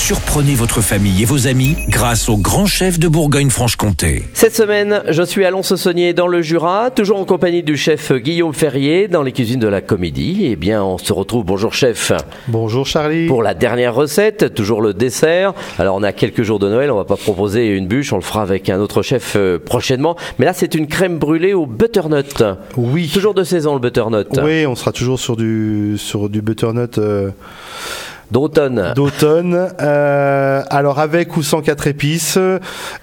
Surprenez votre famille et vos amis grâce au grand chef de Bourgogne-Franche-Comté. Cette semaine, je suis à Lons-Saunier dans le Jura, toujours en compagnie du chef Guillaume Ferrier dans les cuisines de la Comédie. Eh bien, on se retrouve, bonjour chef, Bonjour Charlie. pour la dernière recette, toujours le dessert. Alors, on a quelques jours de Noël, on va pas proposer une bûche, on le fera avec un autre chef euh, prochainement. Mais là, c'est une crème brûlée au butternut. Oui. Toujours de saison, le butternut. Oui, on sera toujours sur du sur du butternut euh, D'automne. d'automne. Euh, alors avec ou sans quatre épices.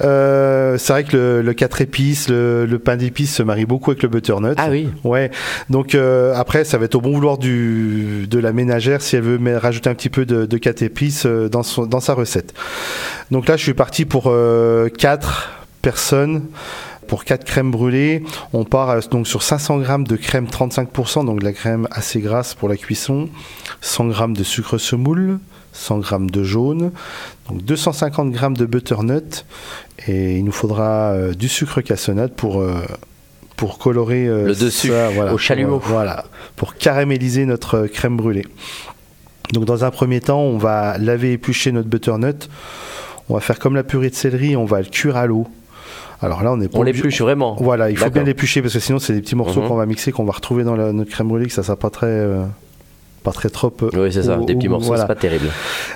Euh, c'est vrai que le, le quatre épices, le, le pain d'épices se marie beaucoup avec le butternut. Ah oui. Ouais. Donc euh, après, ça va être au bon vouloir du de la ménagère si elle veut rajouter un petit peu de, de quatre épices dans son, dans sa recette. Donc là, je suis parti pour quatre personnes. Pour 4 crèmes brûlées, on part euh, donc sur 500 g de crème 35%, donc de la crème assez grasse pour la cuisson, 100 g de sucre semoule, 100 g de jaune, donc 250 g de butternut, et il nous faudra euh, du sucre cassonade pour, euh, pour colorer euh, Le dessus, ça, au chalumeau. Pour, voilà, pour caraméliser notre crème brûlée. Donc dans un premier temps, on va laver et éplucher notre butternut. On va faire comme la purée de céleri, on va le cuire à l'eau. Alors là, on est pas On l'épluche vraiment. Voilà, il faut bien l'éplucher parce que sinon c'est des petits morceaux Mhm. qu'on va mixer, qu'on va retrouver dans la- notre crème brûlée, que ça sera pas très, euh, pas très trop. euh, Oui, c'est ça, des petits au- morceaux, voilà. c'est pas terrible.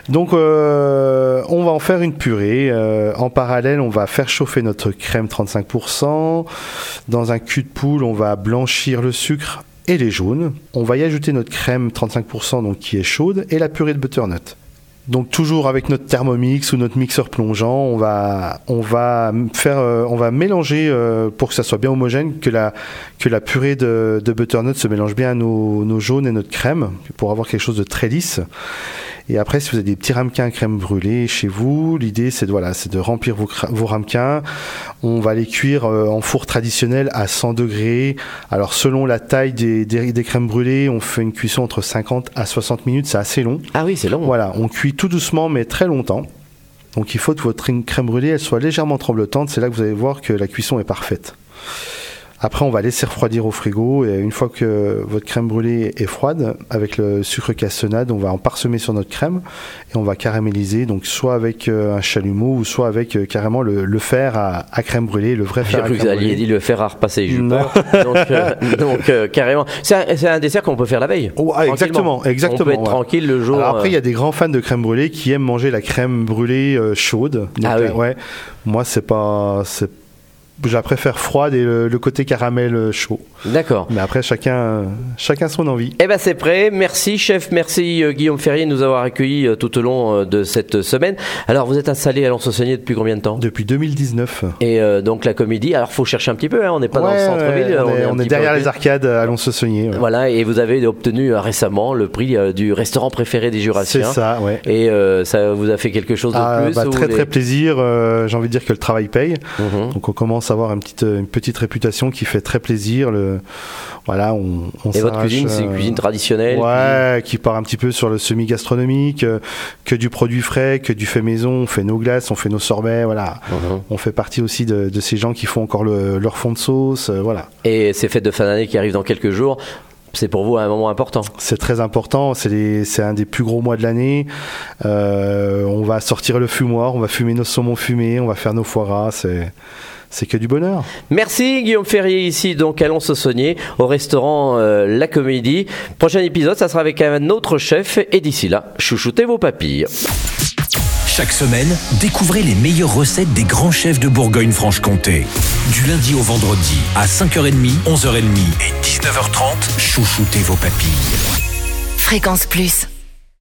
Donc, euh, on va en faire une purée. Euh, en parallèle, on va faire chauffer notre crème 35%. Dans un cul de poule, on va blanchir le sucre et les jaunes. On va y ajouter notre crème 35% donc qui est chaude et la purée de butternut. Donc toujours avec notre thermomix ou notre mixeur plongeant, on va on va faire euh, on va mélanger euh, pour que ça soit bien homogène, que la que la purée de, butternut se mélange bien à nos, nos jaunes et notre crème pour avoir quelque chose de très lisse. Et après, si vous avez des petits ramequins à crème brûlée chez vous, l'idée c'est de, voilà, c'est de remplir vos, ramequins. On va les cuire euh, en four traditionnel à 100 degrés. Alors selon la taille des, des, des crèmes brûlées, on fait une cuisson entre 50 à 60 minutes, c'est assez long. Ah oui, c'est long. Voilà, on cuit tout doucement mais très longtemps. Donc il faut que votre crème brûlée elle soit légèrement tremblotante. C'est là que vous allez voir que la cuisson est parfaite. Après, on va laisser refroidir au frigo et une fois que votre crème brûlée est froide, avec le sucre cassonade, on va en parsemer sur notre crème et on va caraméliser, donc soit avec euh, un chalumeau ou soit avec euh, carrément le, le fer à, à crème brûlée, le vrai J'ai fer à cru que vous alliez dit le fer à repasser, j'ai eu Non. Donc, euh, donc, euh, carrément. C'est un, dessert qu'on peut faire la veille. Oh, ah, exactement, exactement. On peut être ouais. tranquille le jour. Alors après, il y a des grands fans de crème brûlée qui aiment manger la crème brûlée chaude. Donc, Ah oui. ouais. Moi, c'est pas, c'est, je la préfère froide et le, le côté caramel euh, chaud. D'accord. Mais après, chacun, chacun son envie. Eh ben c'est prêt. Merci chef, merci euh, Guillaume Ferrier de nous avoir accueillis euh, tout au long euh, de cette semaine. Alors vous êtes installé à Lens-Saunier depuis combien de temps? Depuis 2019. Et donc la comédie. Alors faut chercher un petit peu. Hein, on n'est pas dans le centre-ville. on est, un on est petit peu derrière les arcades à Lons-Saunier. ouais. Voilà. Et vous avez obtenu récemment le prix du restaurant préféré des C'est Jurassiens. ça, ouais. Et ça vous a fait quelque chose de Ah, plus bah, très très plaisir. J'ai envie de dire que le travail paye. Mhm. Donc on commence avoir une petite, une petite réputation qui fait très plaisir. Le, voilà, on, on Et votre cuisine, c'est une euh, cuisine traditionnelle. Ouais, qui part un petit peu sur le semi-gastronomique, euh, que du produit frais, que du fait maison, on fait nos glaces, on fait nos sorbets, voilà. Mhm. On fait partie aussi de, de ces gens qui font encore le- leur fond de sauce, euh, voilà. Et ces fêtes de fin d'année qui arrivent dans quelques jours, c'est pour vous un moment important. C'est très important, c'est un des plus gros mois de l'année. Euh, on va sortir le fumoir, on va fumer nos saumons fumés, on va faire nos foie gras, c'est c'est que du bonheur. Merci Guillaume Ferrier ici donc à Lons-Saunier au restaurant euh, La Comédie. Prochain épisode, ça sera avec un autre chef et d'ici là, chouchoutez vos papilles. Chaque semaine, découvrez les meilleures recettes des grands chefs de Bourgogne-Franche-Comté. Du lundi au vendredi, à 5h30, 11h30 et 19h30, chouchoutez vos papilles. Fréquence Plus.